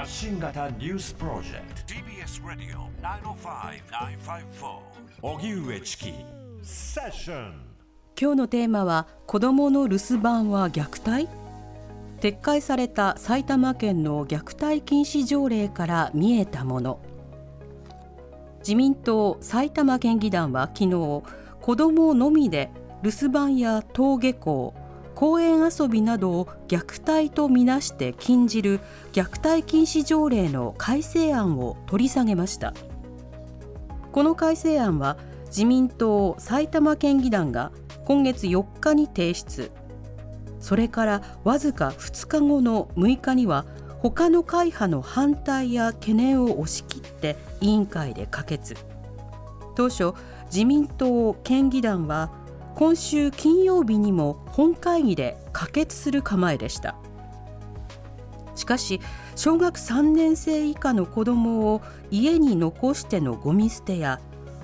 発信型ニュースプロジェクト。TBS ラディオ905-954おぎゅうえちきセッション今日のテーマは子どもの留守番は虐待？撤回された埼玉県の虐待禁止条例から見えたもの。自民党埼玉県議団は昨日子どものみで留守番や登下校公園遊びなどを虐待とみなして禁じる虐待禁止条例の改正案を取り下げました。この改正案は自民党埼玉県議団が今月4日に提出。それからわずか2日後の6日には他の会派の反対や懸念を押し切って委員会で可決。当初自民党県議団は今週金曜日にも本会議で可決する構えでした。しかし小学3年生以下の子どもを家に残してのゴミ捨てや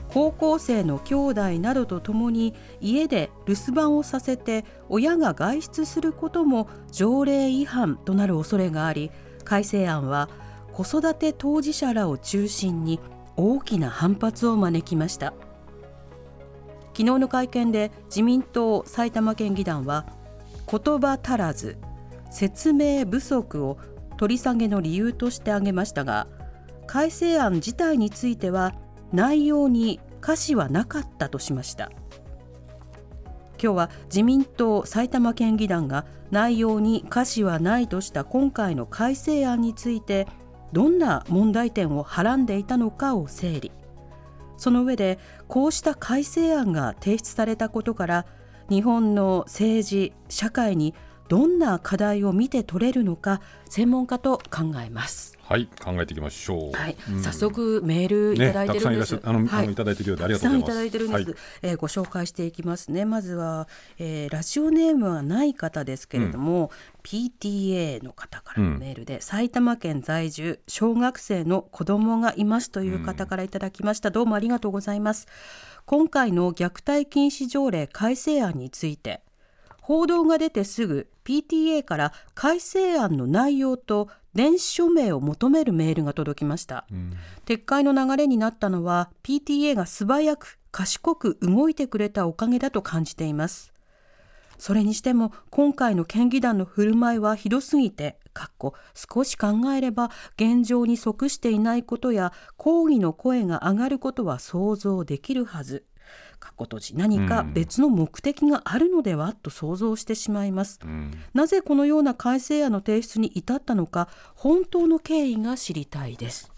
高校生の兄弟などとともに家で留守番をさせて親が外出することも条例違反となる恐れがあり改正案は子育て当事者らを中心に大きな反発を招きました。昨日の会見で自民党埼玉県議団は言葉足らず説明不足を取り下げの理由として挙げましたが改正案自体については内容に可視はなかったとしました。今日は自民党埼玉県議団が内容に可視はないとした今回の改正案についてどんな問題点をはらんでいたのかを整理。その上でこうした改正案が提出されたことから日本の政治社会にどんな課題を見て取れるのか専門家と考えます。はい考えていきましょう。はい、早速メールいただいてるんです。ね、たくさんいらっしゃあの、はい。あのいただいているようでありがとうございます。たくさんいただいてるんです、はい。えーご紹介していきますねまずは、えーラジオネームはない方ですけれども、PTA の方からのメールで、埼玉県在住小学生の子供がいますという方からいただきました、どうもありがとうございます。今回の虐待禁止条例改正案について報道が出てすぐ PTA から改正案の内容と電子署名を求めるメールが届きました、撤回の流れになったのは PTA が素早く賢く動いてくれたおかげだと感じています。それにしても今回の県議団の振る舞いはひどすぎてかっこ少し考えれば現状に即していないことや抗議の声が上がることは想像できるはずかっこ閉じ何か別の目的があるのではと想像してしまいます、なぜこのような改正案の提出に至ったのか本当の経緯が知りたいです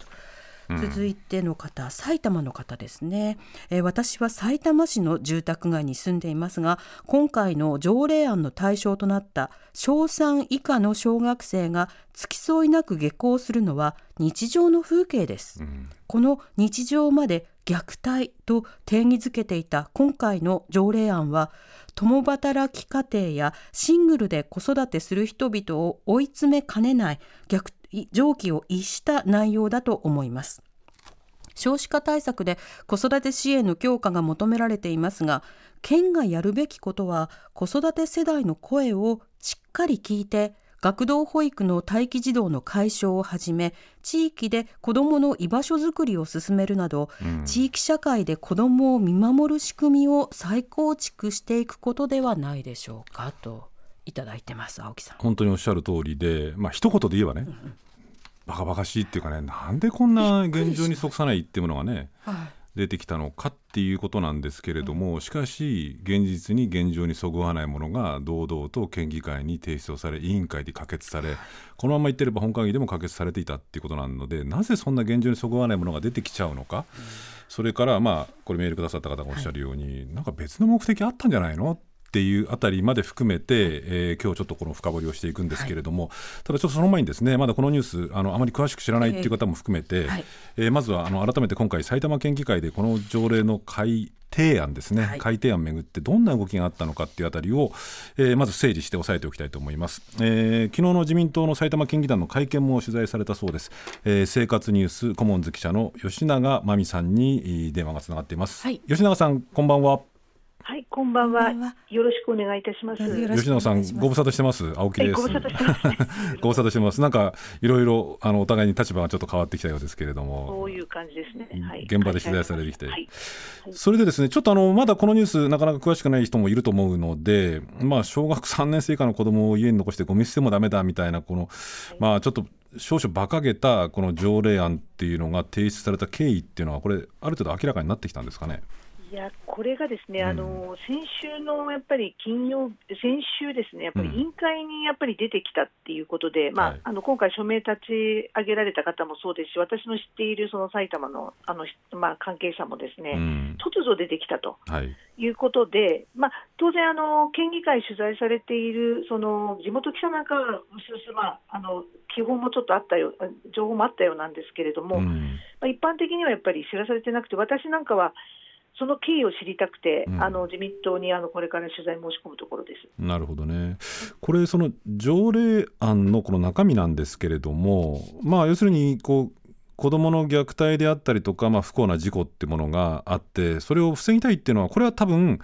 続いての方、埼玉の方ですね、えー私は埼玉市の住宅街に住んでいますが今回の条例案の対象となった小3以下の小学生が付き添いなく下校するのは日常の風景です、この日常まで虐待と定義づけていた今回の条例案は共働き家庭やシングルで子育てする人々を追い詰めかねない逆常軌を逸した内容だと思います。少子化対策で子育て支援の強化が求められていますが県がやるべきことは子育て世代の声をしっかり聞いて学童保育の待機児童の解消をはじめ地域で子どもの居場所づくりを進めるなど、地域社会で子どもを見守る仕組みを再構築していくことではないでしょうかといただいてます青木さん。本当におっしゃる通りで、まあ一言で言えばね、バカバカしいっていうかね、なんでこんな現状に即さないっていうものがね、出てきたのかっていうことなんですけれども、しかし現実に現状にそぐわないものが堂々と県議会に提出をされ委員会で可決されこのままいってれば本会議でも可決されていたっていうことなのでなぜそんな現状にそぐわないものが出てきちゃうのか、それからまあこれメールくださった方がおっしゃるように、なんか別の目的あったんじゃないのっていうあたりまで含めて、えー今日ちょっとこの深掘りをしていくんですけれども、ただちょっとその前にですねまだこのニュースあのあまり詳しく知らないっていう方も含めて、はい。えーまずはあの改めて今回埼玉県議会でこの条例の改提案ですね、はい。改定案をめぐってどんな動きがあったのかっていうあたりを、えーまず整理して押さえておきたいと思います、えー昨日の自民党の埼玉県議団の会見も取材されたそうです、えー生活ニュースコモンズ記者の吉永真美さんにえー電話がつながっています、はい。吉永さんこんばんははい、こんばんは。こんばんはよろしくお願いいたします。どうぞよろしく吉野さんお願いしますご無沙汰してます？青木はい、ですご無沙汰してます、ね。ご無沙汰してますなんかいろいろあのお互いに立場がちょっと変わってきたようですけれどもそういう感じですね。はい。現場で取材されてきてはい。それでですねちょっとあのまだこのニュースなかなか詳しくない人もいると思うので、まあ、小学3年生以下の子供を家に残してゴミ捨てもダメだみたいなこの、まあ、ちょっと少々馬鹿げたこの条例案っていうのが提出された経緯っていうのはこれある程度明らかになってきたんですかね？いや、これがですね、うん。あの先週のやっぱり金曜、先週ですね、やっぱりうん。委員会にやっぱり出てきたっていうことで、まあはい。あの今回、署名立ち上げられた方もそうですし、私の知っているその埼玉のあの、まあ、関係者もですね、うん。突如出てきたと。はい。いうことで、まあ、当然あの、県議会取材されているその地元記者なんかは、まあ、あの基本もちょっとあったよ、情報もあったようなんですけれども、まうん。あ、一般的にはやっぱり知らされてなくて、私なんかはその経緯を知りたくて、うんあの自民党にあのこれから取材申し込むところです。なるほどね。これその条例案のこの中身なんですけれども、まあ要するにこう子どもの虐待であったりとか、まあ、不幸な事故ってものがあってそれを防ぎたいっていうのはこれは多分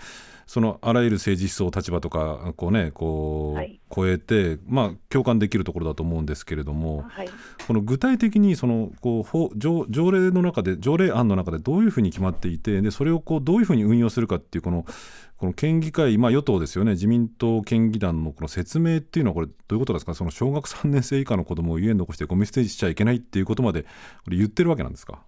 そのあらゆる政治思想立場とかこうねこう、はい。超えて、まあ、共感できるところだと思うんですけれどもはい。この具体的にそのこう法条条例の中で条例案の中でどういうふうに決まっていてでそれをこうどういうふうに運用するかっていうこのこの県議会、まあ、与党ですよね自民党県議団のこの説明っていうのはこれどういうことですか？その小学3年生以下の子供を家に残してゴミ捨てしちゃいけないっていうことまでこれ言ってるわけなんですか？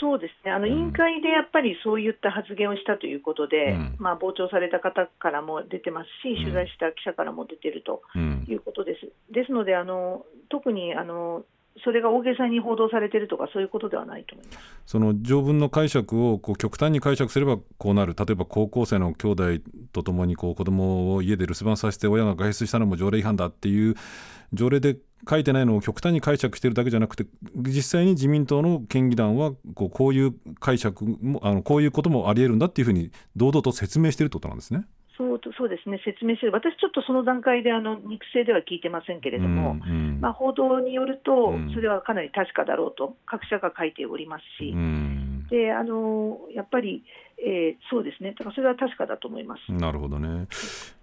そうですね。あの、うん。委員会でやっぱりそういった発言をしたということで、うん。まあ、傍聴された方からも出てますし、うん。取材した記者からも出てるとうん。いうことです。ですので、あの特にあのそれが大げさに報道されているとか、そういうことではないと思います。その条文の解釈をこう極端に解釈すればこうなる例えば高校生の兄弟とともにこう子供を家で留守番させて親が外出したのも条例違反だっていう条例で書いてないのを極端に解釈しているだけじゃなくて実際に自民党の県議団はこうこういう解釈もあのこういうこともありえるんだっていうふうに堂々と説明しているってことなんですね。そうそうですね、説明する、私ちょっとその段階であの肉声では聞いてませんけれども、うんうん。まあ、報道によるとうん、それはかなり確かだろうと、各社が書いておりますし、うんであのやっぱり、えーそうですね、だからそれは確かだと思います。なるほどね。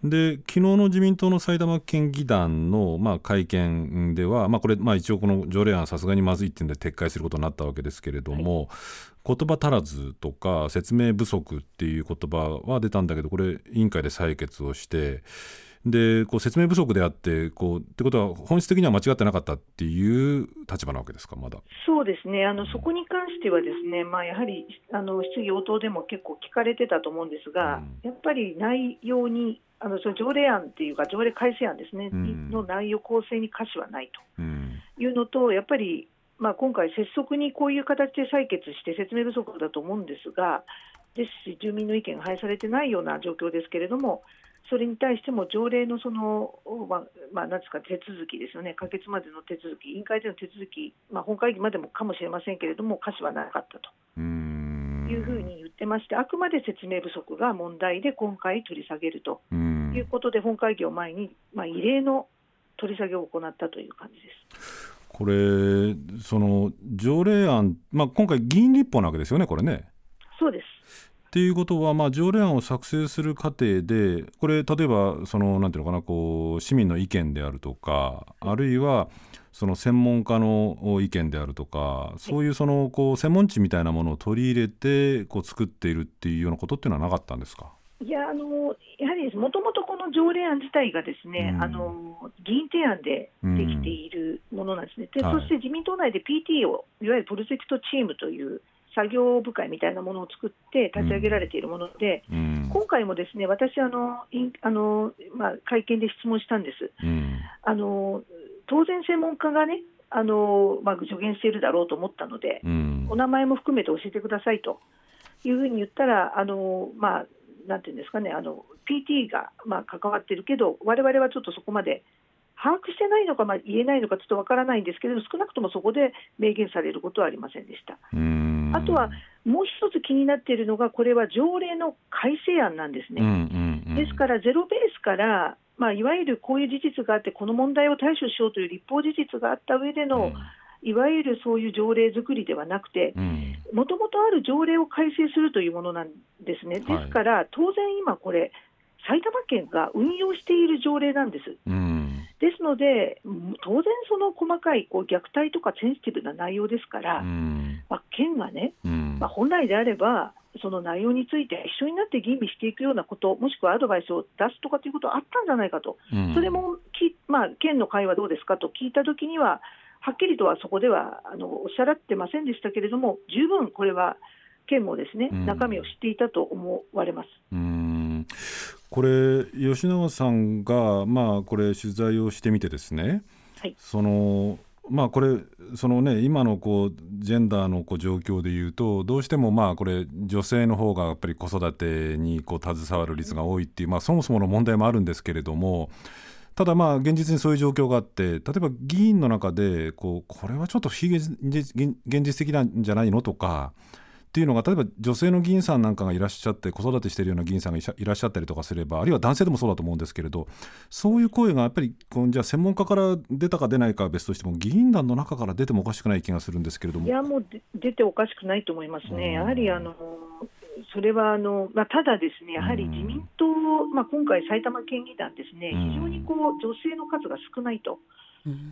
で昨日の自民党の埼玉県議団の、まあ、会見では、まあ、これ、まあ、一応この条例案さすがにまずいっていうんで撤回することになったわけですけれども、言葉足らずとか説明不足っていう言葉は出たんだけどこれ委員会で採決をしてでこう説明不足であってこうってことは本質的には間違ってなかったっていう立場なわけですかまだ。そうですね、あのそこに関しては、ですね、まあ、やはりあの質疑応答でも結構聞かれてたと思うんですが、うん。やっぱり内容に、あのその条例案っていうか、条例改正案ですね、うん。の内容構成に可視はないうん。というのと、やっぱり、まあ、今回、拙速にこういう形で採決して説明不足だと思うんですが、ですし、住民の意見が反映されてないような状況ですけれども、それに対しても条例のその、まあまあ、なんですか手続きですよね、可決までの手続き、委員会での手続き、まあ、本会議までもかもしれませんけれども、可視はなかったと。うん。いうふうに言ってまして、あくまで説明不足が問題で今回取り下げると。うん。いうことで、本会議を前に、まあ、異例の取り下げを行ったという感じです。これその条例案、まあ、今回議員立法なわけですよねこれね。っていうことは、まあ、条例案を作成する過程でこれ例えばそのなんていうのかなこう市民の意見であるとかあるいはその専門家の意見であるとかそういうそのこう専門知みたいなものを取り入れてこう作っているっていうようなことっていうのはなかったんですか？いやあのやはりもともとこの条例案自体がですね、うん。あの議員提案でできているものなんですね、ではい。そして自民党内で PT を、いわゆるプロジェクトチームという作業部会みたいなものを作って立ち上げられているもので、うん。今回もですね私あの、あのまあ、会見で質問したんです。うん。あの当然、専門家がねあの、まあ、助言しているだろうと思ったので、うん。お名前も含めて教えてくださいと。いうふうに言ったら、あのまあ、なんていうんですかね、あの PT が、まあ、関わってるけど、我々はちょっとそこまで把握してないのか、まあ、言えないのかちょっとわからないんですけれど、少なくともそこで明言されることはありませんでした。うんあとはもう一つ気になっているのが、これは条例の改正案なんですね。うんうんうん。ですから、ゼロベースから、まあ、いわゆるこういう事実があって、この問題を対処しようという立法事実があった上での、いわゆるそういう条例作りではなくて、うん。もともとある条例を改正するというものなんですね、はい。ですから当然、今これ、埼玉県が運用している条例なんです。うん。ですので、うん当然、その細かいこう虐待とかセンシティブな内容ですから、うんまあ、県がね、うん。まあ、本来であれば、その内容について一緒になって吟味していくようなこと、もしくはアドバイスを出すとかということはあったんじゃないかと、うん。それもき、まあ、県の会はどうですかと聞いたときには、はっきりとはそこではあのおっしゃらってませんでしたけれども、十分これは県もですね、うん。中身を知っていたと思われます。うん。これ吉永さんがまあこれ取材をしてみてですね、はい。そのまあこれそのね今のこうジェンダーのこう状況でいうとどうしてもまあこれ女性の方がやっぱり子育てにこう携わる率が多いっていうまあそもそもの問題もあるんですけれどもただまあ現実にそういう状況があって例えば議員の中でこうこれはちょっと非現実現実的なんじゃないのとかっていうのが例えば女性の議員さんなんかがいらっしゃって子育てしているような議員さんがいらっしゃったりとかすればあるいは男性でもそうだと思うんですけれどそういう声がやっぱりこうじゃあ専門家から出たか出ないかは別としても議員団の中から出てもおかしくない気がするんですけれども。いや、もうで出ておかしくないと思いますうんね、やはりあのそれはあの、まあ、ただですね、やはり自民党、まあ、今回、埼玉県議団ですね、うん非常にこう女性の数が少ないと。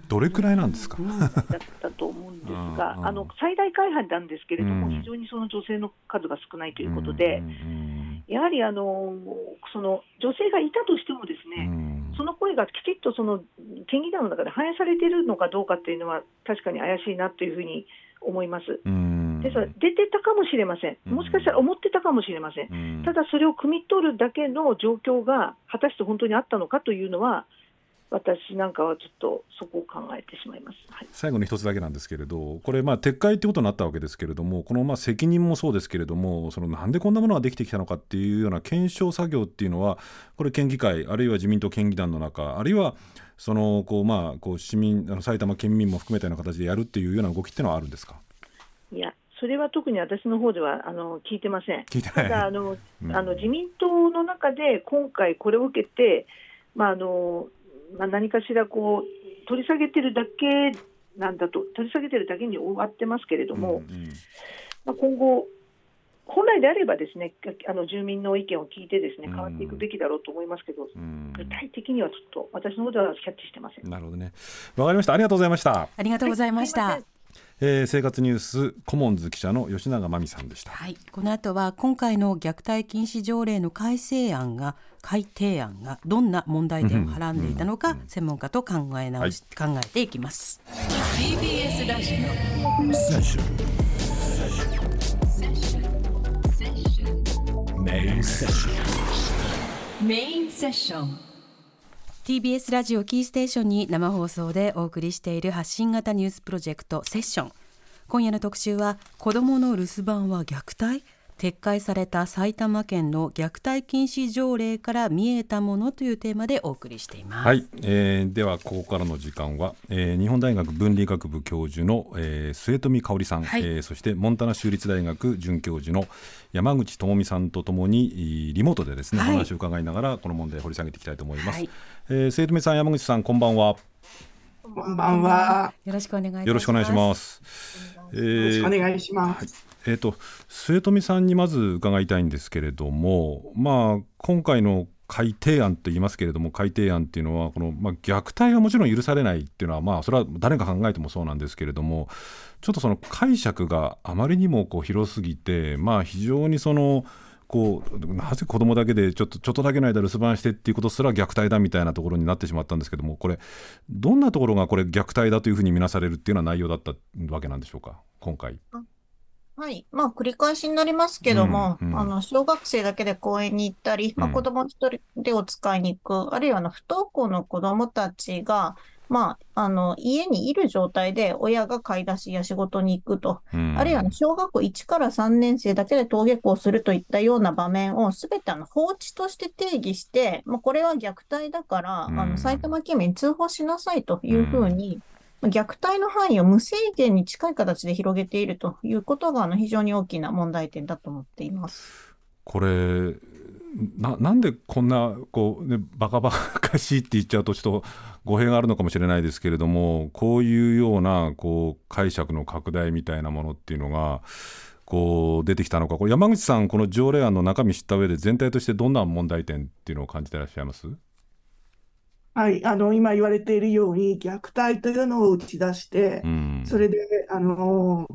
どれくらいなんですか、だったと思うんですがう、んあの最大会派なんですけれども、うん。非常にその女性の数が少ないということで、うんうんやはりあのその女性がいたとしても、ですうね、ん。その声がきちっとその県議団の中で反映されているのかどうかっていうのは、確かに怪しいなというふうに思います。うん。ですから、出てたかもしれません、もしかしたら思ってたかもしれません。うん。ただそれを汲み取るだけの状況が果たして本当にあったのかというのは、私なんかはちょっとそこを考えてしまいます。はい最後に一つだけなんですけれどこれまあ撤回ってことになったわけですけれどもこのまあ責任もそうですけれどもそのなんでこんなものができてきたのかっていうような検証作業っていうのはこれ県議会あるいは自民党県議団の中あるいはそのこうまあこう市民あの埼玉県民も含めたような形でやるっていうような動きっていうのはあるんですか？いや、それは特に私の方ではあの聞いてません。聞いてないただあの、うんあの自民党の中で今回これを受けて、まああのまあ、何かしらこう取り下げてるだけなんだと取り下げてるだけに終わってますけれども、うんうん。まあ、今後本来であればですねあの住民の意見を聞いてですねうん。変わっていくべきだろうと思いますけど、うん。具体的にはちょっと私の方ではキャッチしてません。なるほどね。わかりました。ありがとうございました、ありがとうございました。はいえー生活ニュースコモンズ記者の吉永真美さんでした。はい、この後は今回の虐待禁止条例の改正案が改定案がどんな問題点をはらんでいたのか、専門家と考え直し、考えていきます。TBS ラジ Session. Main session. オメインセッション TBS ラジオキーステーションに生放送でお送りしている発信型ニュースプロジェクトセッション。今夜の特集は子どもの留守番は虐待？撤回された埼玉県の虐待禁止条例から見えたものというテーマでお送りしています。はい、えーではここからの時間は、えー日本大学文理学部教授の、えー末富香織さん、はいえーそしてモンタナ州立大学准教授の山口智美さんとともにいリモートでですね、はいお話を伺いながらこの問題を掘り下げていきたいと思います。はいえー末富さん山口さんこんばんはこんばんは。よろしくお願いします。よろしくお願いします。えよろしくおー願いします。えー、と末富さんにまず伺いたいんですけれども、まあ、今回の改定案と言いますけれども改定案っていうのはこの、まあ、虐待がもちろん許されないっていうのは、まあ、それは誰が考えてもそうなんですけれどもちょっとその解釈があまりにもこう広すぎて、まあ、非常にそのこうなぜ子供だけでちょっとちょっとだけの間留守番してっていうことすら虐待だみたいなところになってしまったんですけどもこれどんなところがこれ虐待だというふうに見なされるっていうような内容だったわけなんでしょうか今回。はい。まあ、繰り返しになりますけども、うんうん。あの、小学生だけで公園に行ったり、まあ、うん。子供一人でお使いに行く、あるいは、あの、不登校の子供たちが、まあ、あの、家にいる状態で親が買い出しや仕事に行くと、うん。あるいは、小学校1から3年生だけで登下校するといったような場面をすべてあの放置として定義して、まあ、これは虐待だから、うん。あの埼玉県民に通報しなさいというふうに、まあ虐待の範囲を無制限に近い形で広げているということがあの非常に大きな問題点だと思っています。これななんでこんなこう、ね、バカバカしいって言っちゃうとちょっと語弊があるのかもしれないですけれどもこういうようなこう解釈の拡大みたいなものっていうのがこう出てきたのか、これ山口さん、この条例案の中身知った上で、全体としてどんな問題点っていうのを感じてらっしゃいます？はい、あの今言われているように、虐待というのを打ち出して、うん。それであの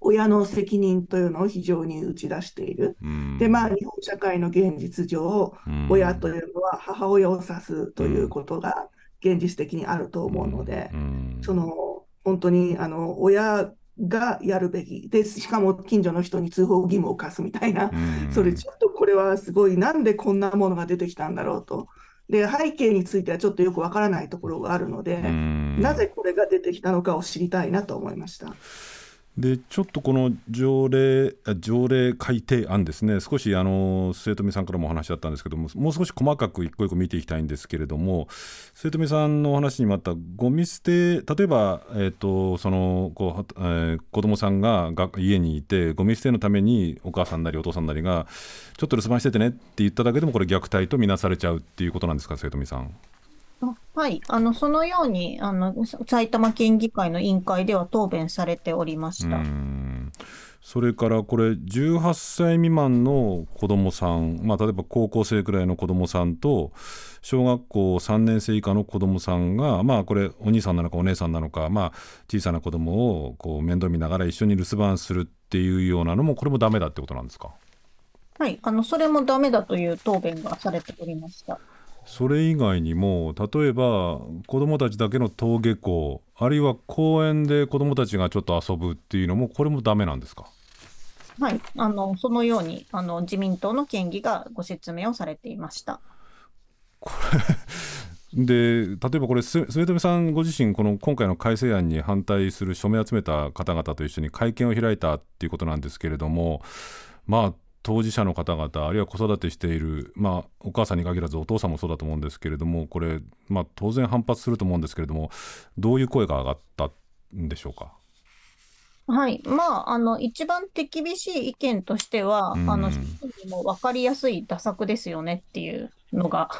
親の責任というのを非常に打ち出している。うん。で、まあ、日本社会の現実上、うん。親というのは母親を指すということが現実的にあると思うので、うん。その本当にあの親がやるべき。で、しかも近所の人に通報義務を課すみたいな、うん。それちょっとこれはすごい、なんでこんなものが出てきたんだろうと。で、背景についてはちょっとよくわからないところがあるので、うんなぜこれが出てきたのかを知りたいなと思いました。でちょっとこの条例条例改定案ですね、少しあの末富さんからもお話あったんですけども、もう少し細かく一個一個見ていきたいんですけれども、末富さんのお話にもあった、ゴミ捨て、例えば、えー、とそのこう、えー子供さんがが家にいて、ゴミ捨てのためにお母さんなりお父さんなりが、ちょっと留守番しててねって言っただけでも、これ、虐待とみなされちゃうっていうことなんですか、末富さん。あはい、あの、そのように、あの、埼玉県議会の委員会では答弁されておりました。うんそれからこれ18歳未満の子どもさん、まあ、例えば高校生くらいの子どもさんと小学校3年生以下の子どもさんが、まあ、これお兄さんなのかお姉さんなのか、まあ、小さな子どもをこう面倒見ながら一緒に留守番するっていうようなのもこれもダメだってことなんですか？はい、あの、それもダメだという答弁がされておりました。それ以外にも例えば子どもたちだけの登下校あるいは公園で子どもたちがちょっと遊ぶっていうのもこれもダメなんですか？はい、あの、そのように、あの、自民党の県議がご説明をされていました。で例えばこれ、す末富さんご自身、この今回の改正案に反対する署名を集めた方々と一緒に会見を開いたっていうことなんですけれども、まあ、当事者の方々、あるいは子育てしている、まあ、お母さんに限らずお父さんもそうだと思うんですけれども、これ、まあ、当然反発すると思うんですけれども、どういう声が上がったんでしょうか？はい。まあ、あの、一番手厳しい意見としては、うんあの、も分かりやすい打作ですよねっていうのが、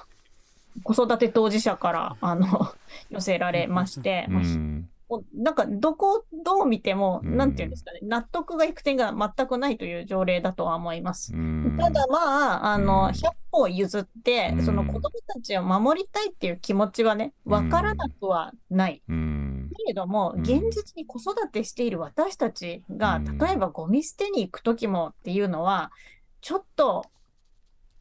子育て当事者から、あの、寄せられまして、うまあんなんか、どこをどう見ても、うん。なんていうんですかね、納得がいく点が全くないという条例だとは思います。うん。ただまあ、あうん。の、100歩譲ってう、ん。その子供たちを守りたいっていう気持ちはね、わからなくはない。うん。けれども、うん。現実に子育てしている私たちが、うん。例えばゴミ捨てに行くときもっていうのは、ちょっと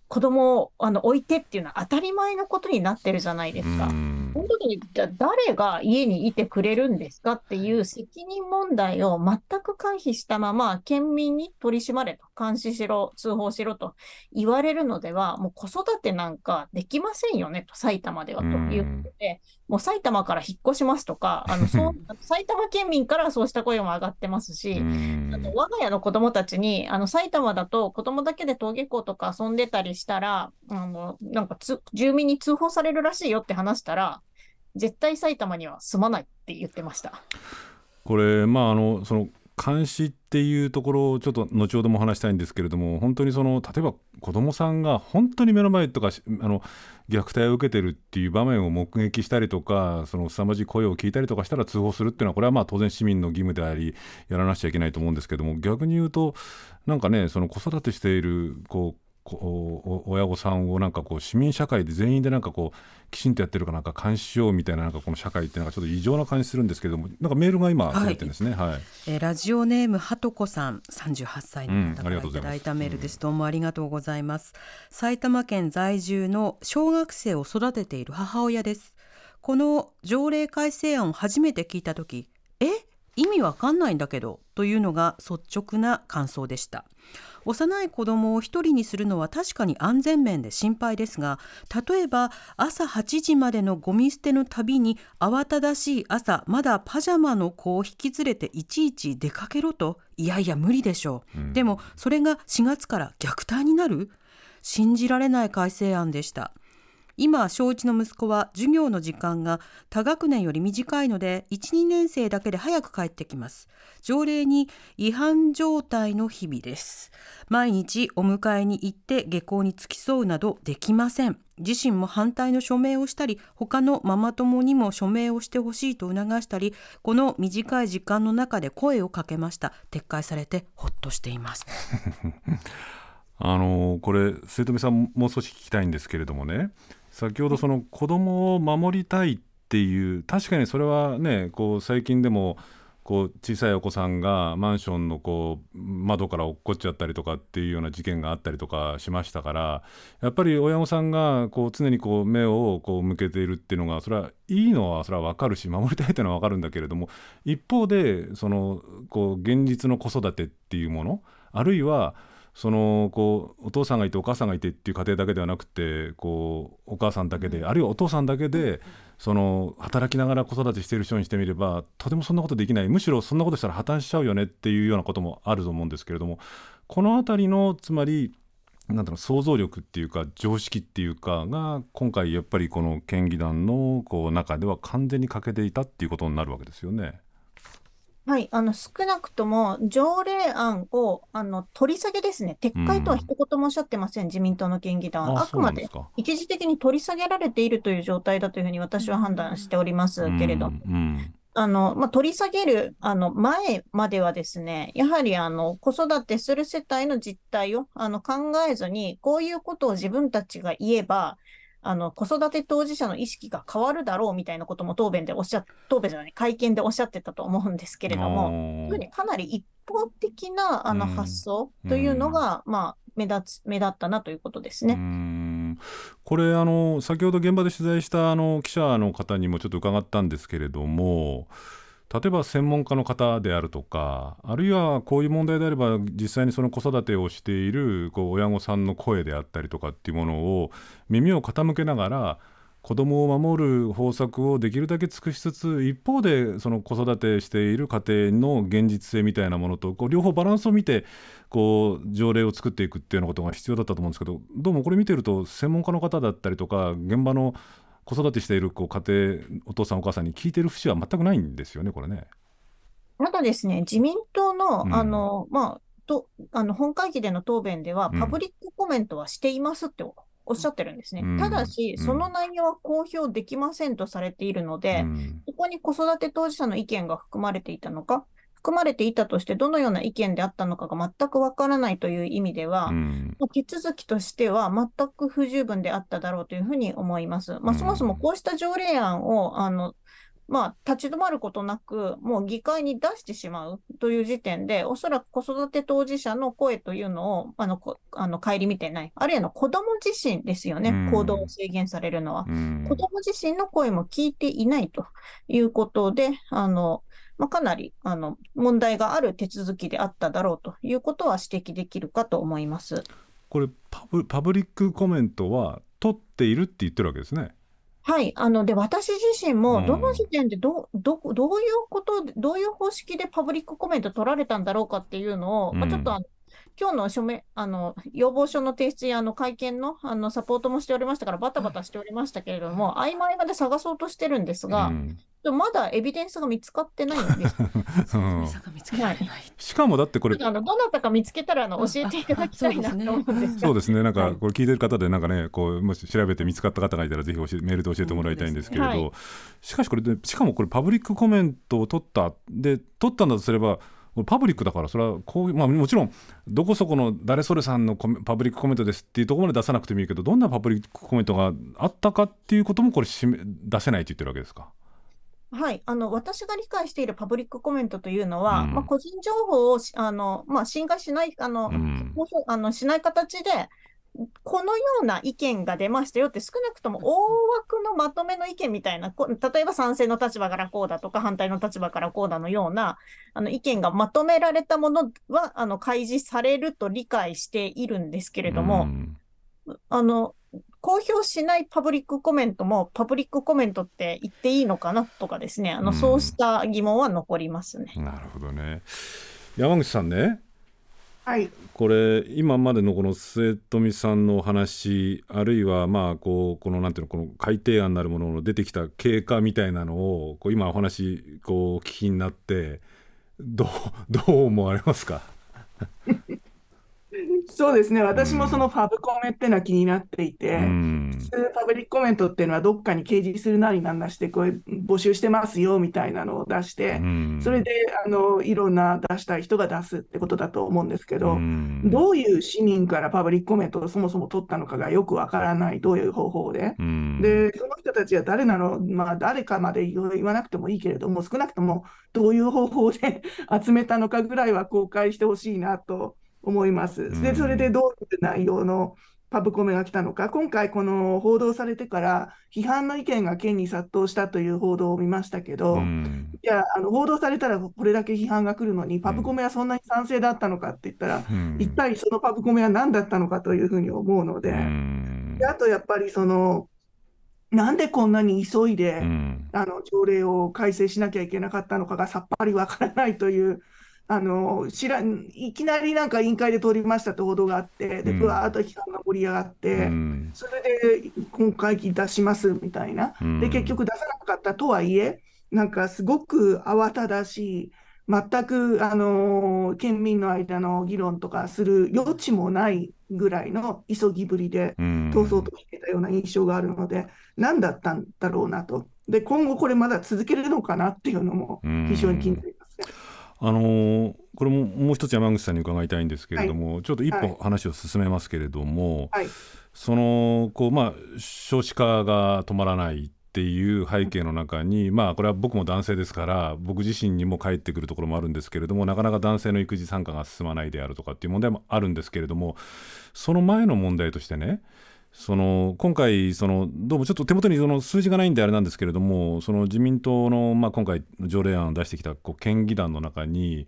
子供をあの置いてっていうのは当たり前のことになってるじゃないですか。その時に、じゃあ誰が家にいてくれるんですかっていう責任問題を全く回避したまま、県民に取り締まれと、監視しろ、通報しろと言われるのでは、もう子育てなんかできませんよねと、埼玉ではということで、もう埼玉から引っ越しますとか、あの そう埼玉県民からそうした声も上がってますし、うんあの我が家の子供たちに、あの埼玉だと子供だけで登下校とか遊んでたりしたら、あのなんかつ住民に通報されるらしいよって話したら、絶対埼玉には住まないって言ってました。これ、まあ、あのその監視っていうところをちょっと後ほども話したいんですけれども本当にその例えば子どもさんが本当に目の前とかあの虐待を受けてるっていう場面を目撃したりとかその凄まじい声を聞いたりとかしたら通報するっていうのはこれはまあ当然市民の義務でありやらなくちゃいけないと思うんですけども逆に言うとなんかねその子育てしているこうこお親御さんをなんかこう市民社会で全員でなんかこうきちんとやってるかなんか監視しようみたいななんかこの社会ってなんかちょっと異常な感じするんですけれどもなんかメールが今はい届いてるんですね。はい、えーラジオネームはとこさん38歳の方からいただいたメールです、どうもありがとうございます。埼玉県在住の小学生を育てている母親です。この条例改正案を初めて聞いた時え意味わかんないんだけどというのが率直な感想でした。幼い子供を一人にするのは確かに安全面で心配ですが例えば朝8時までのゴミ捨てのたびに慌ただしい朝まだパジャマの子を引き連れていちいち出かけろといやいや無理でしょう、でもそれが4月から虐待になる？信じられない改正案でした今小1の息子は授業の時間が他学年より短いので12年生だけで早く帰ってきます。条例に違反状態の日々です。毎日お迎えに行って下校に付き添うなどできません。自身も反対の署名をしたり他のママ友にも署名をしてほしいと促したりこの短い時間の中で声をかけました。撤回されてほっとしています。あのこれ末富さんもう少し聞きたいんですけれどもね。先ほどその子供を守りたいっていう確かにそれはねこう最近でもこう小さいお子さんがマンションのこう窓から落っこっちゃったりとかっていうような事件があったりとかしましたからやっぱり親御さんがこう常にこう目をこう向けているっていうのがそれはいいのはそれは分かるし守りたいっていうのは分かるんだけれども一方でそのこう現実の子育てっていうものあるいはそのこうお父さんがいてお母さんがいてっていう家庭だけではなくてこうお母さんだけであるいはお父さんだけでその働きながら子育てしている人にしてみればとてもそんなことできない。むしろそんなことしたら破綻しちゃうよねっていうようなこともあると思うんですけれどもこの辺りのつまりなんだろう想像力っていうか常識っていうかが今回やっぱりこの県議団のこう中では完全に欠けていたっていうことになるわけですよね。はい、あの少なくとも条例案をあの取り下げですね、撤回とは一言もおっしゃってません、自民党の県議団。は。ああくまで一時的に取り下げられているという状態だというふうに私は判断しておりますけれど、うんうん。あの、まあ、取り下げる、あの、前まではですね、やはり、あの、子育てする世帯の実態を、あの、考えずに、こういうことを自分たちが言えば、あの、子育て当事者の意識が変わるだろうみたいなことも答弁でおっしゃっ、答弁じゃない、会見でおっしゃってたと思うんですけれども、特にかなり一方的な、あの、うん。発想というのが、まあ、目立つ、目立ったなということですね。これあの先ほど現場で取材したあの記者の方にもちょっと伺ったんですけれども例えば専門家の方であるとかあるいはこういう問題であれば実際にその子育てをしているこう親御さんの声であったりとかっていうものを耳を傾けながら子供を守る方策をできるだけ尽くしつつ一方でその子育てしている家庭の現実性みたいなものとこう両方バランスを見てこう条例を作っていくっていうようなことが必要だったと思うんですけどどうもこれ見てると専門家の方だったりとか現場の子育てしているこう家庭お父さんお母さんに聞いてる節は全くないんですよねこれね。まだですね、自民党の、うん。あの、まあ、と、あの、本会議での答弁では、うん。パブリックコメントはしていますっておっしゃってるんですね。うん。ただし、うん。その内容は公表できませんとされているので、うん。そこに子育て当事者の意見が含まれていたのか、含まれていたとして、どのような意見であったのかが全くわからないという意味では、うんまあ手続きとしては全く不十分であっただろうというふうに思います。まあ、うんそもそもこうした条例案を、あの、まあ、立ち止まることなく、もう議会に出してしまうという時点で、おそらく子育て当事者の声というのを、あの、こあの、顧みてない。あるいはの子供自身ですよね、うん行動を制限されるのは。うん子供自身の声も聞いていないということで、あの、まあ、かなり、あの、問題がある手続きであっただろうということは指摘できるかと思います。これパブパブリックコメントは取っているって言ってるわけですね。はい。あの、で、私自身うんも、どの時点でど、ど、どういうことで、どういう方式でパブリックコメント取られたんだろうかっていうのを、まあ、うんちょっとあの、今日の署名、あの、要望書の提出や、あの、会見の、あの、サポートもしておりましたから、バタバタしておりましたけれども、合間合間で探そうとしてるんですが、うん。でもまだエビデンスが見つかってないんです。しかもだってこれあの、どなたか見つけたら、あの、教えていただきたいなと思うんですがそうですね、なんはい。かこれ聞いてる方で、なんかね、こうもし調べて見つかった方がいたら、ぜひ教えメールで教えてもらいたいんですけれど、そうですねしかしこれで、しかもこれ、パブリックコメントを取った、で、取ったんだとすれば、パブリックだから、それはこういう、まあ、もちろん、どこそこの誰それさんのパブリックコメントですっていうところまで出さなくてもいいけど、どんなパブリックコメントがあったかっていうことも、これしめ、出せないって言ってるわけですか？はい、あの私が理解しているパブリックコメントというのは、うん。まあ、個人情報をしあの、まあ、侵害しないあの、うん。あのしない形で、このような意見が出ましたよって、少なくとも大枠のまとめの意見みたいな、こ例えば賛成の立場からこうだとか、反対の立場からこうだのようなあの意見がまとめられたものはあの開示されると理解しているんですけれども、うんあの公表しないパブリックコメントも、パブリックコメントって言っていいのかなとかですね、あのうんそうした疑問は残りますね。なるほどね。山口さんね、はい。これ今までのこの末富さんのお話あるいはまあこうこのなんていうのこの改定案なるものの出てきた経過みたいなのをこう今お話こう聞きになってどうどう思われますか？そうですね、私もそのパブコメっていうのは気になっていて、うん。普通、パブリックコメントっていうのは、どっかに掲示するなりなんなして、これ、募集してますよみたいなのを出して、うん。それであのいろんな出したい人が出すってことだと思うんですけど、うん。どういう市民からパブリックコメントをそもそも取ったのかがよくわからない、どういう方法で。うん。で、その人たちは誰なの、まあ、誰かまで言わなくてもいいけれども、少なくともどういう方法で 集めたのかぐらいは公開してほしいなと思います。うん。で、それでどういう内容のパブコメが来たのか、今回、この報道されてから、批判の意見が県に殺到したという報道を見ましたけど、うん。いや、あの報道されたらこれだけ批判が来るのに、パブコメはそんなに賛成だったのかって言ったら、うん。一体そのパブコメは何だったのかというふうに思うので、うん。であとやっぱりその、なんでこんなに急いで、うん。あの条例を改正しなきゃいけなかったのかがさっぱりわからないという、あの知らんいきなりなんか委員会で通りましたって報道があって、でうん。ぶわーっと批判が盛り上がって、うん。それで今回出しますみたいな、うん。で結局出さなかったとはいえ、なんかすごく慌ただしい、全く、あのー県民の間の議論とかする余地もないぐらいの急ぎぶりでうん。通そうとしてたような印象があるので、何だったんだろうなと。で、今後これまだ続けるのかなっていうのも非常に気になりますね。あのーこれももう一つ山口さんに伺いたいんですけれども、ちょっと一はい。歩話を進めますけれども、はい。そのこうまあ少子化が止まらないっていう背景の中に、まあこれは僕も男性ですから僕自身にも返ってくるところもあるんですけれどもなかなか男性の育児参加が進まないであるとかっていう問題もあるんですけれどもその前の問題としてねその今回その、どうもちょっと手元にその数字がないんであれなんですけれども、その自民党の、まあ、今回、条例案を出してきたこう県議団の中に、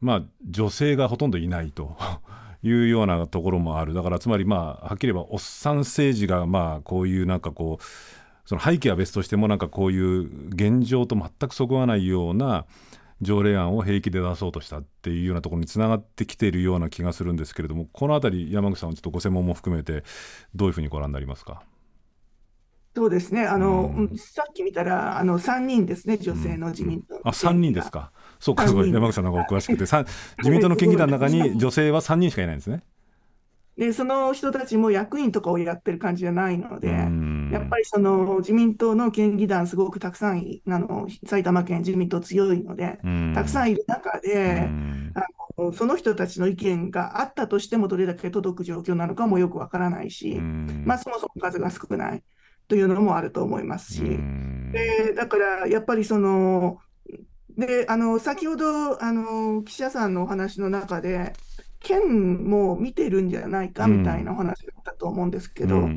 まあ、女性がほとんどいないと いうようなところもある、だからつまり、まあ、はっきり言えば、おっさん政治が、まあ、こういうなんかこう、その背景は別としても、なんかこういう現状と全くそぐわないような条例案を平気で出そうとしたっていうようなところにつながってきているような気がするんですけれども、このあたり、山口さん、ちょっとご専門も含めて、どういうふうにご覧になりますか？そうですね、あの、うん。うんさっき見たら、あの3人ですね、女性の自民党のあ3人ですか、そうか、山口さんの方がお詳しくて、自民党の県議団の中に 女性は3人しかいないんですね。で、その人たちも役員とかをやってる感じじゃないので、うんやっぱりその自民党の県議団、すごくたくさんい、あの埼玉県自民党強いので、たくさんんいる中で、あのその人たちの意見があったとしても、どれだけ届く状況なのかもよくわからないし、まあ、そもそも数が少ないというのもあると思いますし、でだからやっぱりその、であの先ほどあの記者さんのお話の中で、県も見てるんじゃないかみたいなお話だったと思うんですけど、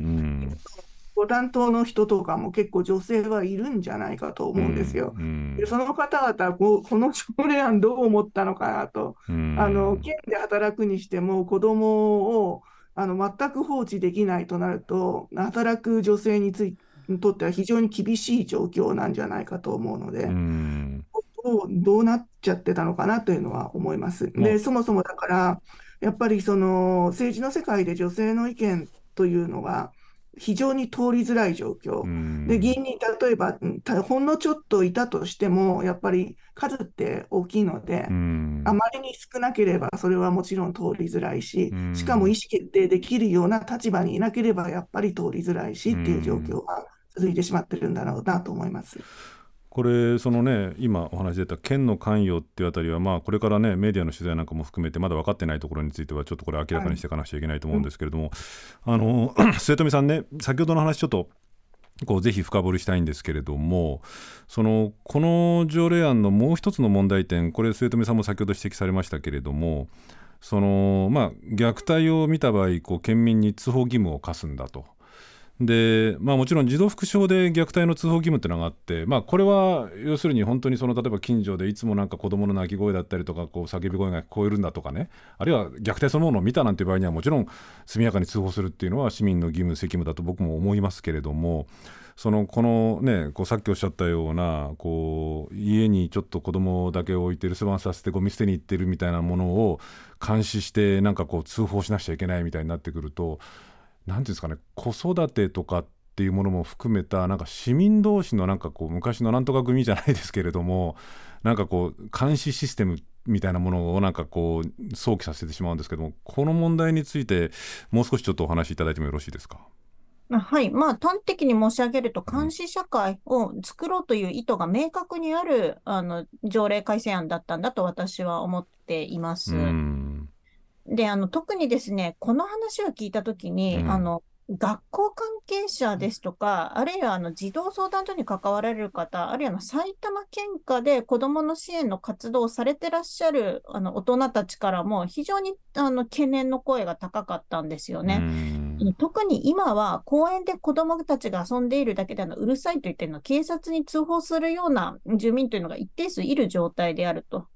ご担当の人とかも結構女性はいるんじゃないかと思うんですよ。でその方々はこう、この条例案どう思ったのかなと、あの県で働くにしても、子供をあの全く放置できないとなると、働く女性についにとっては非常に厳しい状況なんじゃないかと思うので、どうどうなっちゃってたのかなというのは思います。で、そもそもだから、やっぱりその政治の世界で女性の意見というのが非常に通りづらい状況。で、議員に例えば、ほんのちょっといたとしても、やっぱり数って大きいので、あまりに少なければそれはもちろん通りづらいし、しかも意思決定できるような立場にいなければやっぱり通りづらいしっていう状況が続いてしまってるんだろうなと思います。これそのね今お話出た県の関与っていうあたりはまあこれからねメディアの取材なんかも含めてまだ分かってないところについてはちょっとこれ明らかにしていかなくちゃいけないと思うんですけれども、あの 末富さんね先ほどの話ちょっとこうぜひ深掘りしたいんですけれどもそのこの条例案のもう一つの問題点これ末富さんも先ほど指摘されましたけれどもそのまあ虐待を見た場合こう県民に通報義務を課すんだと。でまあ、もちろん児童福祉法で虐待の通報義務っていうのがあって、まあ、これは要するに本当にその例えば近所でいつもなんか子どもの泣き声だったりとかこう叫び声が聞こえるんだとかねあるいは虐待そのものを見たなんていう場合にはもちろん速やかに通報するっていうのは市民の義務責務だと僕も思いますけれどもそのこのねこうさっきおっしゃったようなこう家にちょっと子供だけ置いて留守番させてゴミ捨てに行っているみたいなものを監視してなんかこう通報しなくちゃいけないみたいになってくると。なんていうんですかね子育てとかっていうものも含めたなんか市民同士のなんかこう昔のなんとか組じゃないですけれどもなんかこう監視システムっみたいなものをなんかこう想起させてしまうんですけどもこの問題についてもう少しちょっとお話しいただいてもよろしいですか？はい。まあ、端的に申し上げると、監視社会を作ろうという意図が明確にある、あの、条例改正案だったんだと私は思っています。で、あの、特にですね、この話を聞いたときに、あの、学校関係者ですとか、あるいはあの児童相談所に関わられる方、あるいは埼玉県下で子どもの支援の活動をされてらっしゃるあの大人たちからも非常にあの懸念の声が高かったんですよね。特に今は公園で子どもたちが遊んでいるだけでのうるさいと言っての警察に通報するような住民というのが一定数いる状態であると。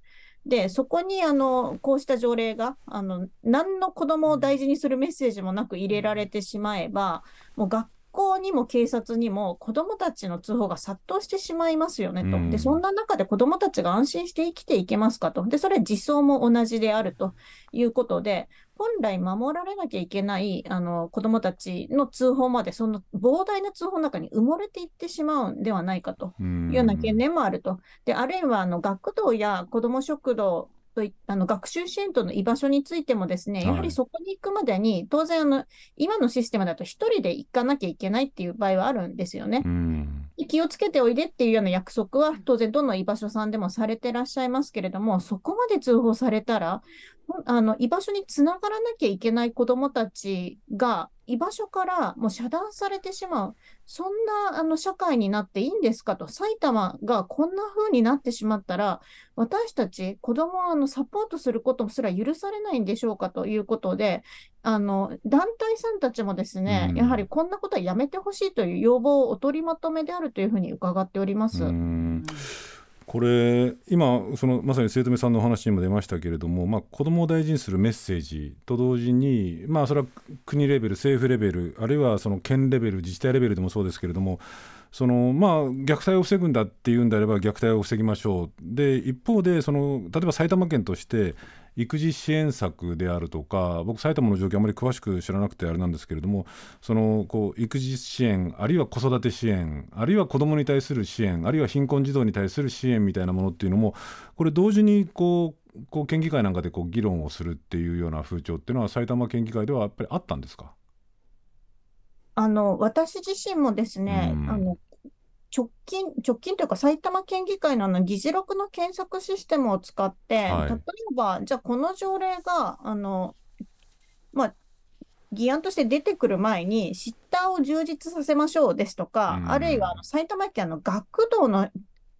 で、そこに、あの、こうした条例が、あの、何の子供を大事にするメッセージもなく入れられてしまえば、もう学校にも警察にも子供たちの通報が殺到してしまいますよねと。で、そんな中で子供たちが安心して生きていけますかと。で、それは自走も同じであるということで、本来守られなきゃいけないあの子どもたちの通報まで、その膨大な通報の中に埋もれていってしまうんではないかというような懸念もあると。であるいはあの学童や子ども食堂といあの学習支援との居場所についてもですね、やはりそこに行くまでに、当然あの、今のシステムだと1人で行かなきゃいけないっていう場合はあるんですよね。気をつけておいでっていうような約束は、当然どの居場所さんでもされてらっしゃいますけれども、そこまで通報されたら、あの居場所につながらなきゃいけない子どもたちが居場所からもう遮断されてしまう、そんなあの社会になっていいんですかと、埼玉がこんな風になってしまったら、私たち子どもをあのサポートすることすら許されないんでしょうかということで、あの団体さんたちもですね、うん、やはりこんなことはやめてほしいという要望をお取りまとめであるというふうに伺っております。これ今そのまさに末留さんのお話にも出ましたけれども、まあ、子どもを大事にするメッセージと同時に、まあ、それは国レベル政府レベルあるいはその県レベル自治体レベルでもそうですけれどもそのまあ、虐待を防ぐんだっていうんであれば虐待を防ぎましょう。で一方でその例えば埼玉県として育児支援策であるとか僕埼玉の状況あまり詳しく知らなくてあれなんですけれどもそのこう育児支援あるいは子育て支援あるいは子どもに対する支援あるいは貧困児童に対する支援みたいなものっていうのもこれ同時にこうこう県議会なんかでこう議論をするっていうような風潮っていうのは埼玉県議会ではやっぱりあったんですか？あの私自身もですね、うん、あの直近、直近というか埼玉県議会のあの議事録の検索システムを使って、はい、例えば、じゃあこの条例が、あの、まあ、議案として出てくる前に、シッターを充実させましょうですとか、あるいはあの埼玉県の学童の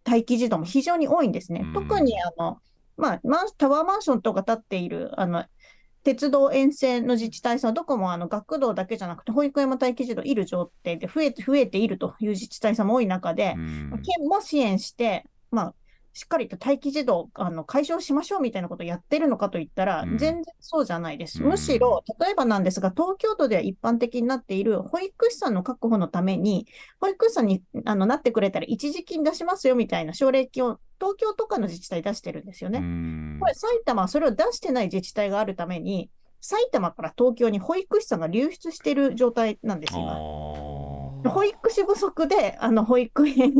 待機児童も非常に多いんですね。特にあの、まあ、タワーマンションとか建っているあの鉄道沿線の自治体さんはどこもあの学童だけじゃなくて、保育園も待機児童いる状態で増えて増えているという自治体さんも多い中で、県も支援して、まあ、しっかりと待機児童あの解消しましょうみたいなことをやってるのかといったら、全然そうじゃないです。むしろ、例えばなんですが、東京都では一般的になっている保育士さんの確保のために、保育士さんにあのなってくれたら一時金出しますよみたいな奨励金を東京とかの自治体出してるんですよね。これ、埼玉はそれを出してない自治体があるために、埼玉から東京に保育士さんが流出している状態なんですよ。保育士不足で、あの保育園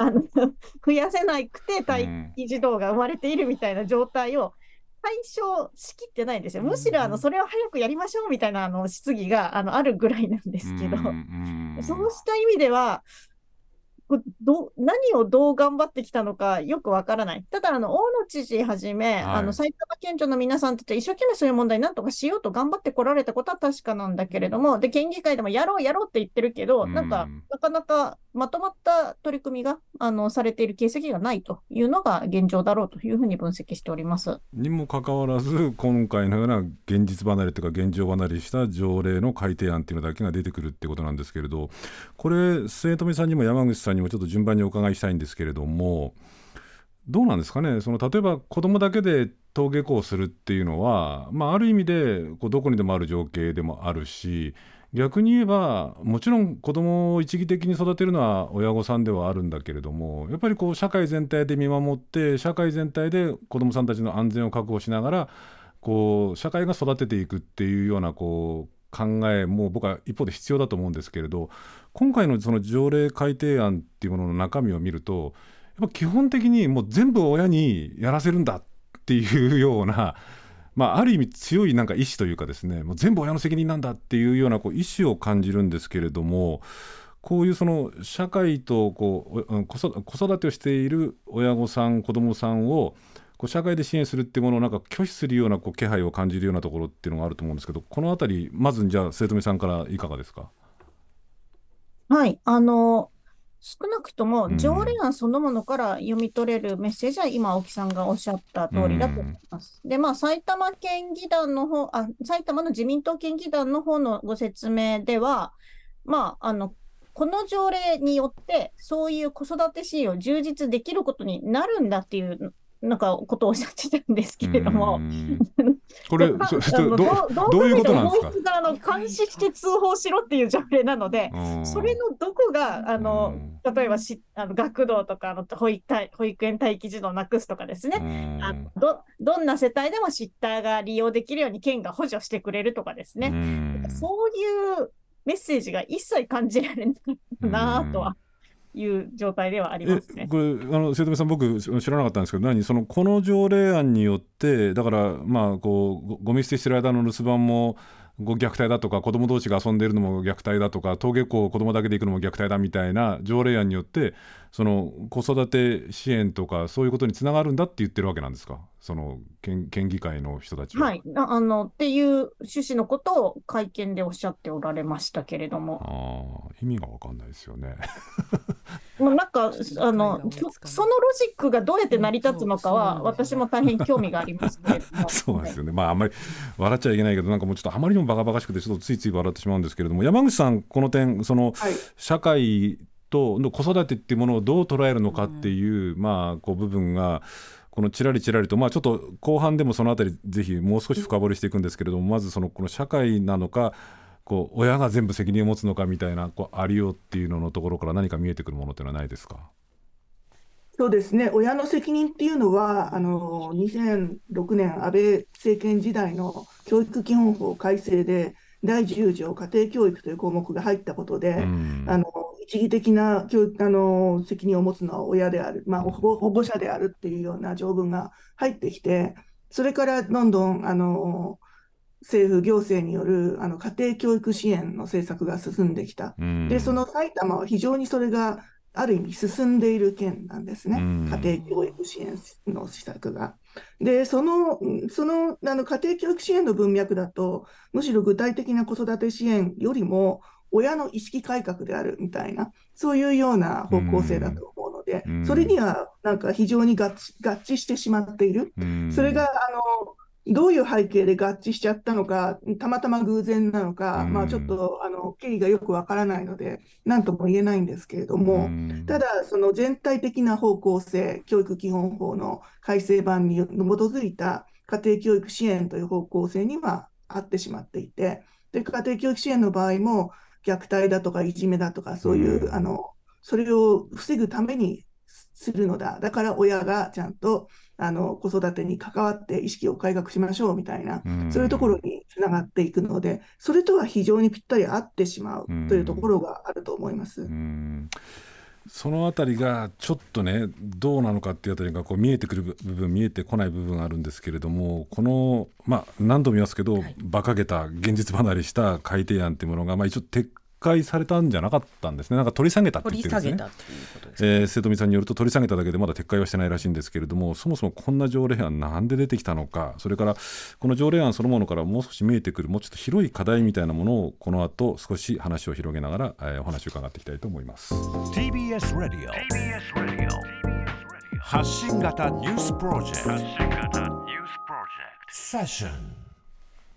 あの 増やせなくて待機児童が生まれているみたいな状態を解消しきってないんですよ。むしろあのそれを早くやりましょうみたいなあの質疑があのあるぐらいなんですけど、そうした意味では、ど何をどう頑張ってきたのかよくわからない。ただ、あの大野知事はじめ、はい、あの埼玉県庁の皆さんたち一生懸命そういう問題なんとかしようと頑張ってこられたことは確かなんだけれども、で県議会でもやろうやろうって言ってるけど、ん。なんかなかなかまとまった取り組みがあのされている形跡がないというのが現状だろうというふうに分析しております。にもかかわらず、今回のような現実離れというか、現状離れした条例の改定案というのだけが出てくるってことなんですけれど、これ、末富さんにも山口さんにもちょっと順番にお伺いしたいんですけれども、どうなんですかね、その例えば子どもだけで登下校するっていうのは、まあ、ある意味でこうどこにでもある情景でもあるし、逆に言えばもちろん子どもを一義的に育てるのは親御さんではあるんだけれどもやっぱりこう社会全体で見守って社会全体で子どもさんたちの安全を確保しながらこう社会が育てていくっていうようなこう考えも僕は一方で必要だと思うんですけれど今回のその条例改定案っていうものの中身を見るとやっぱ基本的にもう全部親にやらせるんだっていうような、まあ、ある意味強いなんか意志というかですねもう全部親の責任なんだっていうようなこう意志を感じるんですけれどもこういうその社会とこう子育てをしている親御さん子どもさんをこう社会で支援するっていうものをなんか拒否するようなこう気配を感じるようなところっていうのがあると思うんですけどこのあたりまずじゃあ生徒さんからいかがですか？はい。あの少なくとも条例案そのものから読み取れるメッセージは今、青木さんがおっしゃった通りだと思います。で、まあ、埼玉県議団の方あ、埼玉の自民党県議団の方のご説明では、まあ、あのこの条例によって、そういう子育て支援を充実できることになるんだっていうなんかことをおっしゃってたんですけれども、これ、どどういうことなんですか？があの監視して通報しろっていう条例なので、それのどこがあの例えばしあの学童とかの保育保育園待機児童をなくすとかですね。あど、どんな世帯でもシッターが利用できるように県が補助してくれるとかですね、そういうメッセージが一切感じられないなとは。いう状態ではありますね。これあの瀬戸さん僕知らなかったんですけど何？そのこの条例案によってだからまあこうゴミ捨てしてる間の留守番もご虐待だとか子供同士が遊んでいるのも虐待だとか登下校子供だけで行くのも虐待だみたいな条例案によってその子育て支援とかそういうことにつながるんだって言ってるわけなんですか？その県県議会の人たちは。はいあのっていう趣旨のことを会見でおっしゃっておられましたけれども。あ意味が分かんないですよね。もうなんかあのそのロジックがどうやって成り立つのかは私も大変興味がありますけれども。そうですよね。まああんまり笑っちゃいけないけどなんかもうちょっとあまりにもバカバカしくてちょっとついつい笑ってしまうんですけれども山口さんこの点その、社会との子育てっていうものをどう捉えるのかっていう、まあこう部分がこのちらりちらりと、まあ、ちょっと後半でもそのあたりぜひもう少し深掘りしていくんですけれどもまずそのこの社会なのかこう親が全部責任を持つのかみたいなこうありようっていうののところから何か見えてくるものっていうのはないですか？そうですね、親の責任っていうのは、あの2006年、安倍政権時代の教育基本法改正で、第10条家庭教育という項目が入ったことで、うん、あの一義的な教育あの責任を持つのは親である、まあ、保護者であるっていうような条文が入ってきて、それからどんどんあの政府、行政によるあの家庭教育支援の政策が進んできた、うん、でその埼玉は非常にそれがある意味進んでいる県なんですね、家庭教育支援の施策が。で、その、その、あの、家庭教育支援の文脈だと、むしろ具体的な子育て支援よりも、親の意識改革であるみたいな、そういうような方向性だと思うので、それにはなんか非常に合致してしまっている。それが、あの、どういう背景で合致しちゃったのか、たまたま偶然なのか、まあ、ちょっとあの経緯がよくわからないので、なんとも言えないんですけれども、ただ、その全体的な方向性、教育基本法の改正版に基づいた家庭教育支援という方向性には合ってしまっていて、で家庭教育支援の場合も、虐待だとかいじめだとか、そういう、あのそれを防ぐためにするのだ、だから親がちゃんとあの子育てに関わって意識を改革しましょうみたいな、そういうところにつながっていくので、それとは非常にぴったり合ってしまうというところがあると思います。そのあたりがちょっとねどうなのかっていうあたりがこう見えてくる部分見えてこない部分があるんですけれどもこの、まあ、何度も言いますけど、はい、馬鹿げた現実離れした改定案というものが、まあ、一応撤回されたんじゃなかったんですね、なんか取り下げたって言ってるんですね。えー、瀬戸美さんによると取り下げただけでまだ撤回はしてないらしいんですけれども、そもそもこんな条例案、なんで出てきたのか、それからこの条例案そのものからもう少し見えてくる、もうちょっと広い課題みたいなものを、この後少し話を広げながら、えー、お話を伺っていきたいと思います。TBS ラディオ TBS ラディオ発信型ニュースプロジェクト。発信型ニュースプロジェクト。セッション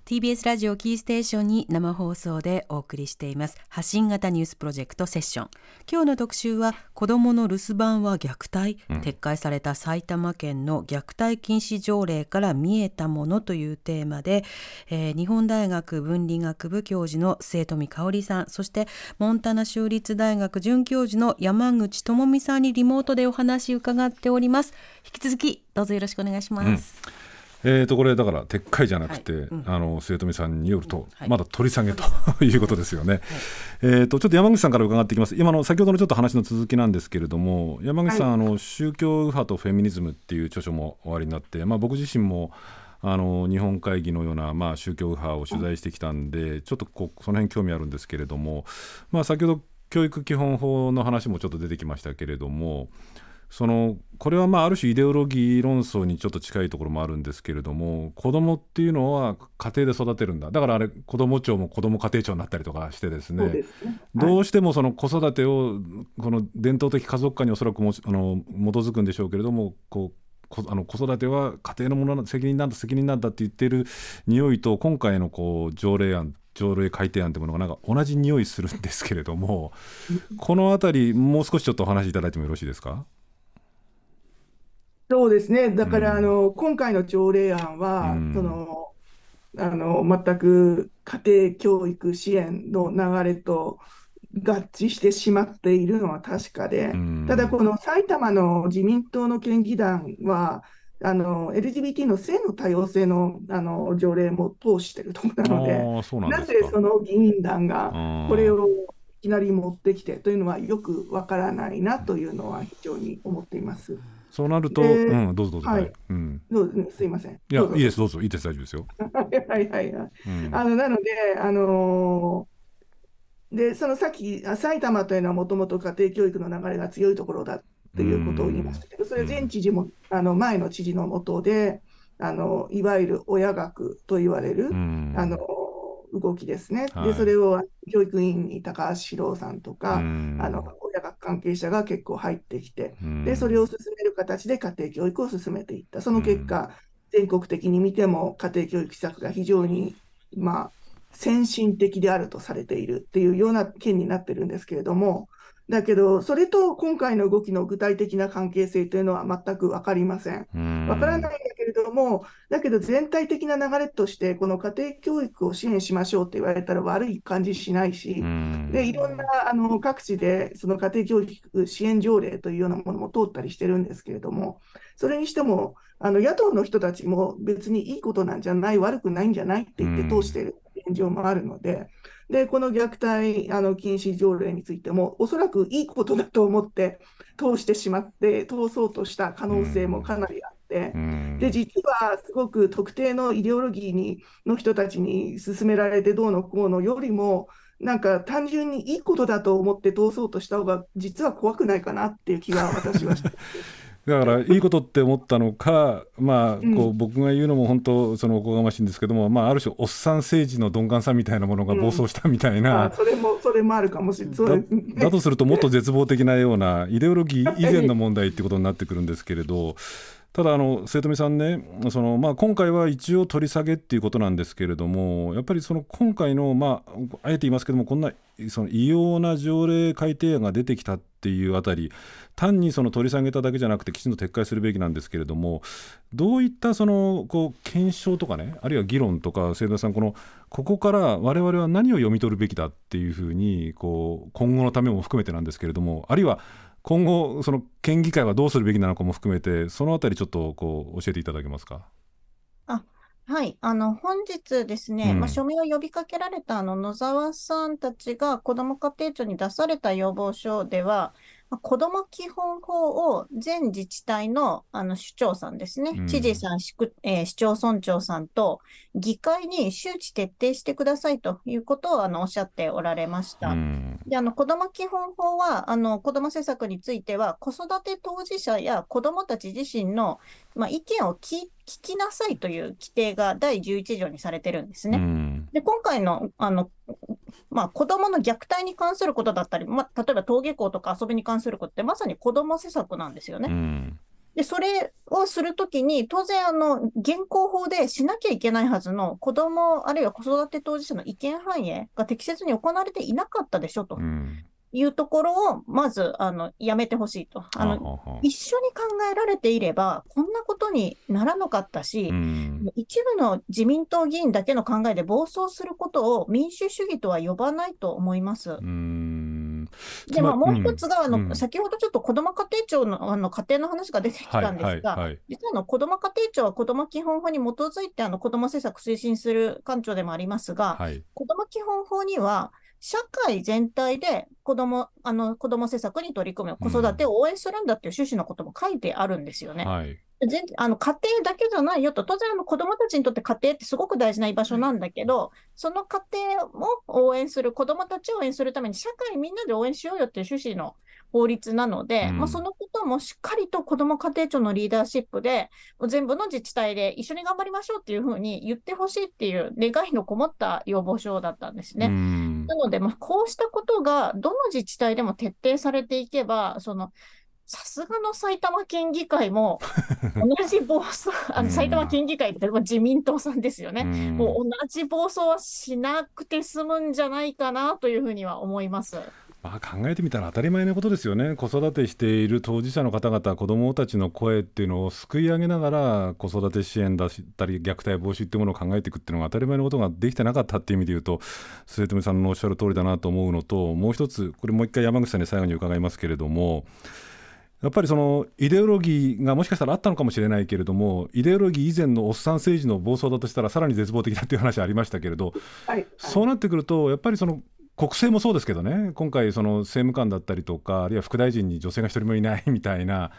TBS ラジオキーステーションに生放送でお送りしています。発信型ニュースプロジェクトセッション。今日の特集は子どもの留守番は虐待、うん、撤回された埼玉県の虐待禁止条例から見えたものというテーマで、えー、日本大学文理学部教授の末富香織さんそしてモンタナ州立大学准教授の山口智美さんにリモートでお話伺っております。引き続きどうぞよろしくお願いします、うんえー、とこれだから撤回じゃなくて、はい。うん、あの末富さんによると、はい、まだ取り下げと いうことですよね。はい、えーと、ちょっと山口さんから伺っていきます、今の先ほどのちょっと話の続きなんですけれども、山口さん、あの宗教右派とフェミニズムっていう著書もおありになって、まあ、僕自身もあの日本会議のような、まあ、宗教右派を取材してきたんで、ちょっとこその辺興味あるんですけれども、まあ、先ほど教育基本法の話もちょっと出てきましたけれども、そのこれはまあある種イデオロギー論争にちょっと近いところもあるんですけれども子どもっていうのは家庭で育てるんだ。だからあれ子ども庁も子ども家庭庁になったりとかしてですね、ね。はい、どうしてもその子育てをこの伝統的家族化におそらくもあの基づくんでしょうけれどもこうあの子育ては家庭のものの責任なんだ責任なんだって言ってる匂いと今回のこう条例案条例改定案というものがなんか同じ匂いするんですけれどもこの辺りもう少しちょっとお話しいただいてもよろしいですか？そうですね、だから、あの今回の条例案は、そのあの全く家庭教育支援の流れと合致してしまっているのは確かで、ただ、この埼玉の自民党の県議団は、あの LGBT の性の多様性のあの条例も通しているところなので、なぜその議員団がこれをいきなり持ってきてというのはよくわからないなというのは非常に思っています。そうなると、うん、どうぞどうぞ。はい。うん、どうすいません。いや、いいです、どうぞ、いいです、大丈夫ですよ。はいはいはい。あの、なので、あのー、で、そのさっき、埼玉というのはもともと家庭教育の流れが強いところだっていうことを言いましたけど、それ前知事も、あの、前の知事のもとで、あの、いわゆる親学と言われる、あの、動きですね。はい、で、それを教育委員に高橋史郎さんとか、あの親学関係者が結構入ってきて、で、それを進形で家庭教育を進めていった。その結果、全国的に見ても家庭教育施策が非常に、まあ、先進的であるとされているっていうような件になってるんですけれども、だけど、それと今回の動きの具体的な関係性というのは全く分かりません。分からないんだけれども、だけど全体的な流れとして、この家庭教育を支援しましょうって言われたら悪い感じしないし、でいろんなあの各地でその家庭教育支援条例というようなものも通ったりしてるんですけれども、それにしても、あの野党の人たちも別にいいことなんじゃない、悪くないんじゃないって言って通している現状もあるので、で、この虐待あの禁止条例についても、おそらくいいことだと思って通してしまって、通そうとした可能性もかなりあって、で、実はすごく特定のイデオロギーにの人たちに勧められてどうのこうのよりも、なんか単純にいいことだと思って通そうとした方が、実は怖くないかなっていう気が私はして だからいいことって思ったのか、まあ、こう僕が言うのも本当そのおこがましいんですけども、まあ、ある種おっさん政治の鈍感さみたいなものが暴走したみたいな、うん、それもそれもあるかもしれない。だとするともっと絶望的なようなイデオロギー以前の問題ってことになってくるんですけれど。ただあの、生富さんね、そのまあ、今回は一応取り下げっていうことなんですけれども、やっぱりその今回の、まあ、あえて言いますけども、こんなその異様な条例改定案が出てきたっていうあたり、単にその取り下げただけじゃなくて、きちんと撤回するべきなんですけれども、どういったそのこう検証とかね、あるいは議論とか、生富さん、このここから我々は何を読み取るべきだっていうふうにこう、今後のためも含めてなんですけれども、あるいは今後、その県議会はどうするべきなのかも含めて、そのあたりちょっとこう教えていただけますか？あはい、あの本日ですね、うん、まあ、署名を呼びかけられたあの野沢さんたちが子ども家庭庁に出された要望書では、子ども基本法を全自治体のあの首長さんですね、うん、知事さん、市えー、市町村長さんと議会に周知徹底してくださいということをあのおっしゃっておられました。うん、であの子ども基本法はあの子ども政策については、子育て当事者や子どもたち自身の、まあ、意見を聞きなさいという規定が第11条にされてるんですね。うん、で今回のあのまあ、子どもの虐待に関することだったり、まあ、例えば登下校とか遊びに関することって、まさに子ども施策なんですよね。うん、で、それをするときに、当然、あの、現行法でしなきゃいけないはずの子ども、あるいは子育て当事者の意見反映が適切に行われていなかったでしょと。うんいうところを、まず、あの、やめてほしいと。あの、一緒に考えられていれば、こんなことにならなかったし、一部の自民党議員だけの考えで暴走することを民主主義とは呼ばないと思います。うん。で、まあ、もう一つが、あの、先ほどちょっと子ども家庭庁のあの家庭の話が出てきたんですが、実はあの子ども家庭庁は子ども基本法に基づいてあの子ども政策推進する官庁でもありますが、はい、子ども基本法には、社会全体で子ども、あの子ども政策に取り組む、子育てを応援するんだっていう趣旨のことも書いてあるんですよね。はい。全あの家庭だけじゃないよと、当然あの子どもたちにとって家庭ってすごく大事な居場所なんだけど、その家庭も応援する、子どもたちを応援するために、社会みんなで応援しようよっていう趣旨の法律なので、うん、まあ、そのこともしっかりと子ども家庭庁のリーダーシップで、全部の自治体で一緒に頑張りましょうっていうふうに言ってほしいっていう願いのこもった要望書だったんですね。うん、なので、まあ、こうしたことがどの自治体でも徹底されていけば、そのさすがの埼玉県議会も、同じ暴走、あの埼玉県議会って自民党さんですよね、もう同じ暴走はしなくて済むんじゃないかなというふうには思います。まあ、考えてみたら当たり前のことですよね、子育てしている当事者の方々、子どもたちの声っていうのをすくい上げながら、子育て支援だったり、虐待防止っていうものを考えていくっていうのが当たり前のことができてなかったっていう意味で言うと、末富さんのおっしゃる通りだなと思うのと、もう一つ、これもう一回山口さんに最後に伺いますけれども、やっぱりそのイデオロギーがもしかしたらあったのかもしれないけれども、イデオロギー以前のおっさん政治の暴走だとしたら、さらに絶望的だという話ありましたけれど、はい、そうなってくると、やっぱりその国政もそうですけどね、今回、その政務官だったりとか、あるいは副大臣に女性が一人もいない みたいな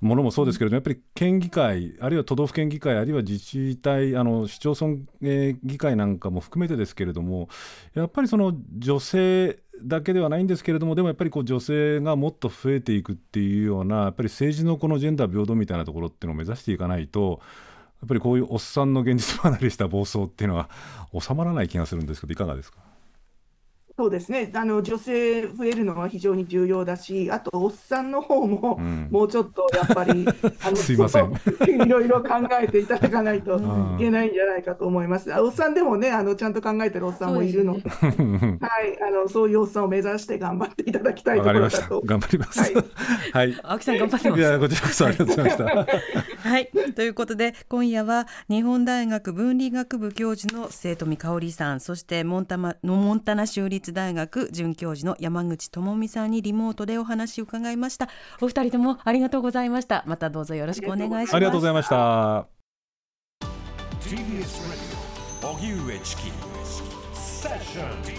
ものもそうですけれども、やっぱり県議会、あるいは都道府県議会、あるいは自治体、あの市町村、えー、議会なんかも含めてですけれども、やっぱりその女性だけではないんですけれども、でもやっぱりこう女性がもっと増えていくっていうような、やっぱり政治のこのジェンダー平等みたいなところっていうのを目指していかないと、やっぱりこういうおっさんの現実離れした暴走っていうのは収まらない気がするんですけど、いかがですか？そうですね。あの女性増えるのは非常に重要だし、あとおっさんの方も、うん、もうちょっとやっぱり、あのすいません。いろいろ考えていただかないといけないんじゃないかと思います。おっさんでもねあの、ちゃんと考えてるおっさんもいるの。で、はい、あのそういうおっさんを目指して頑張っていただきたいところだと。頑張ります。はい、はい、青木さん頑張ってます。いやこちらこそありがとうございました。はい、ということで今夜は日本大学文理学部教授の生徒見香織さん、そしてモンタマのモンタナ州立大学准教授の山口智美さんにリモートでお話を伺いました。お二人ともありがとうございました。またどうぞよろしくお願いします。ありがとうございました。TBS ラジオ荻上チキ。セッション